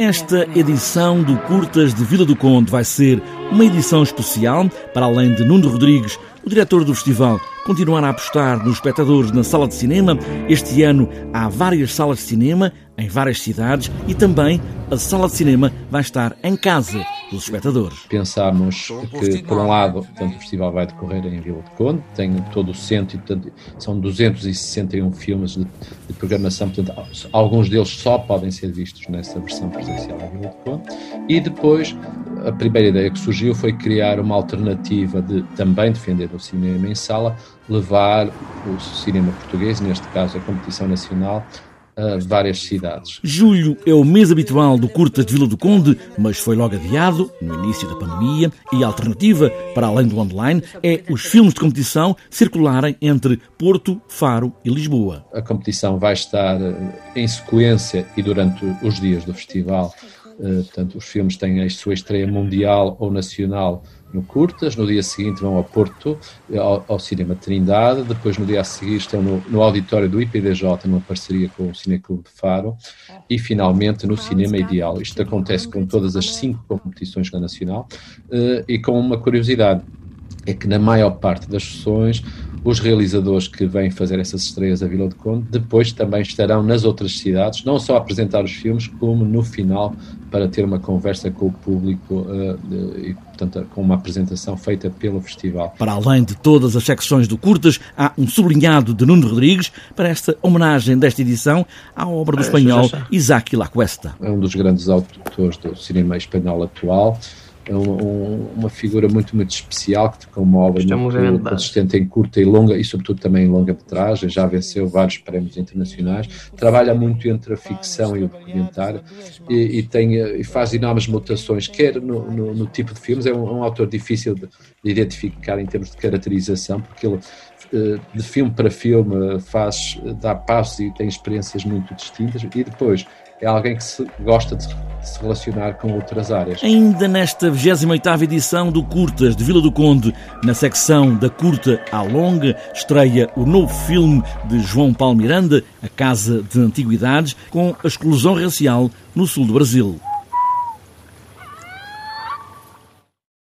Esta edição do Curtas de Vila do Conde vai ser uma edição especial, para além de Nuno Rodrigues, o diretor do festival, continuar a apostar nos espectadores na sala de cinema. Este ano há várias salas de cinema em várias cidades e também a sala de cinema vai estar em casa dos espectadores. Pensamos que, por um lado, portanto, o festival vai decorrer em Vila de Conde, tem todo o centro, portanto, são 261 filmes de, de, programação, portanto, alguns deles só podem ser vistos nessa versão presencial em Vila de Conde, e depois a primeira ideia que surgiu foi criar uma alternativa de também defender o cinema em sala, levar o cinema português, neste caso a competição nacional, a várias cidades. Julho é o mês habitual do Curtas de Vila do Conde, mas foi logo adiado no início da pandemia e a alternativa, para além do online, é os filmes de competição circularem entre Porto, Faro e Lisboa. A competição vai estar eh, em sequência e durante os dias do festival eh, portanto, os filmes têm a sua estreia mundial ou nacional no Curtas, no dia seguinte vão ao Porto, ao, ao Cinema Trindade, depois no dia a seguir estão no, no auditório do IPDJ, numa parceria com o Cineclube de Faro, e finalmente no Cinema Ideal. Isto acontece com todas as cinco competições da Nacional, uh, e com uma curiosidade, é que na maior parte das sessões os realizadores que vêm fazer essas estreias a Vila de Conde depois também estarão nas outras cidades, não só a apresentar os filmes, como no final para ter uma conversa com o público uh, e, portanto, com uma apresentação feita pelo festival. Para além de todas as secções do Curtas, há um sublinhado de Nuno Rodrigues para esta homenagem desta edição à obra do espanhol Isaac Lacuesta. É um dos grandes autores do cinema espanhol atual é um, uma figura muito, muito especial, que com uma obra Estamos é muito consistente em curta e longa, e sobretudo também em longa metragem, já venceu vários prémios internacionais, trabalha muito entre a ficção e o documentário, e, e tem, e faz enormes mutações, quer no, no, no tipo de filmes, é um, um autor difícil de, de, identificar em termos de caracterização, porque ele eh, de filme para filme faz, dá passos e tem experiências muito distintas, e depois é alguém que se gosta de se relacionar com outras áreas. Ainda nesta 28ª edição do Curtas de Vila do Conde, na secção da curta à longa, estreia o novo filme de João Paulo Miranda, A Casa de Antiguidades, com a exclusão racial no sul do Brasil.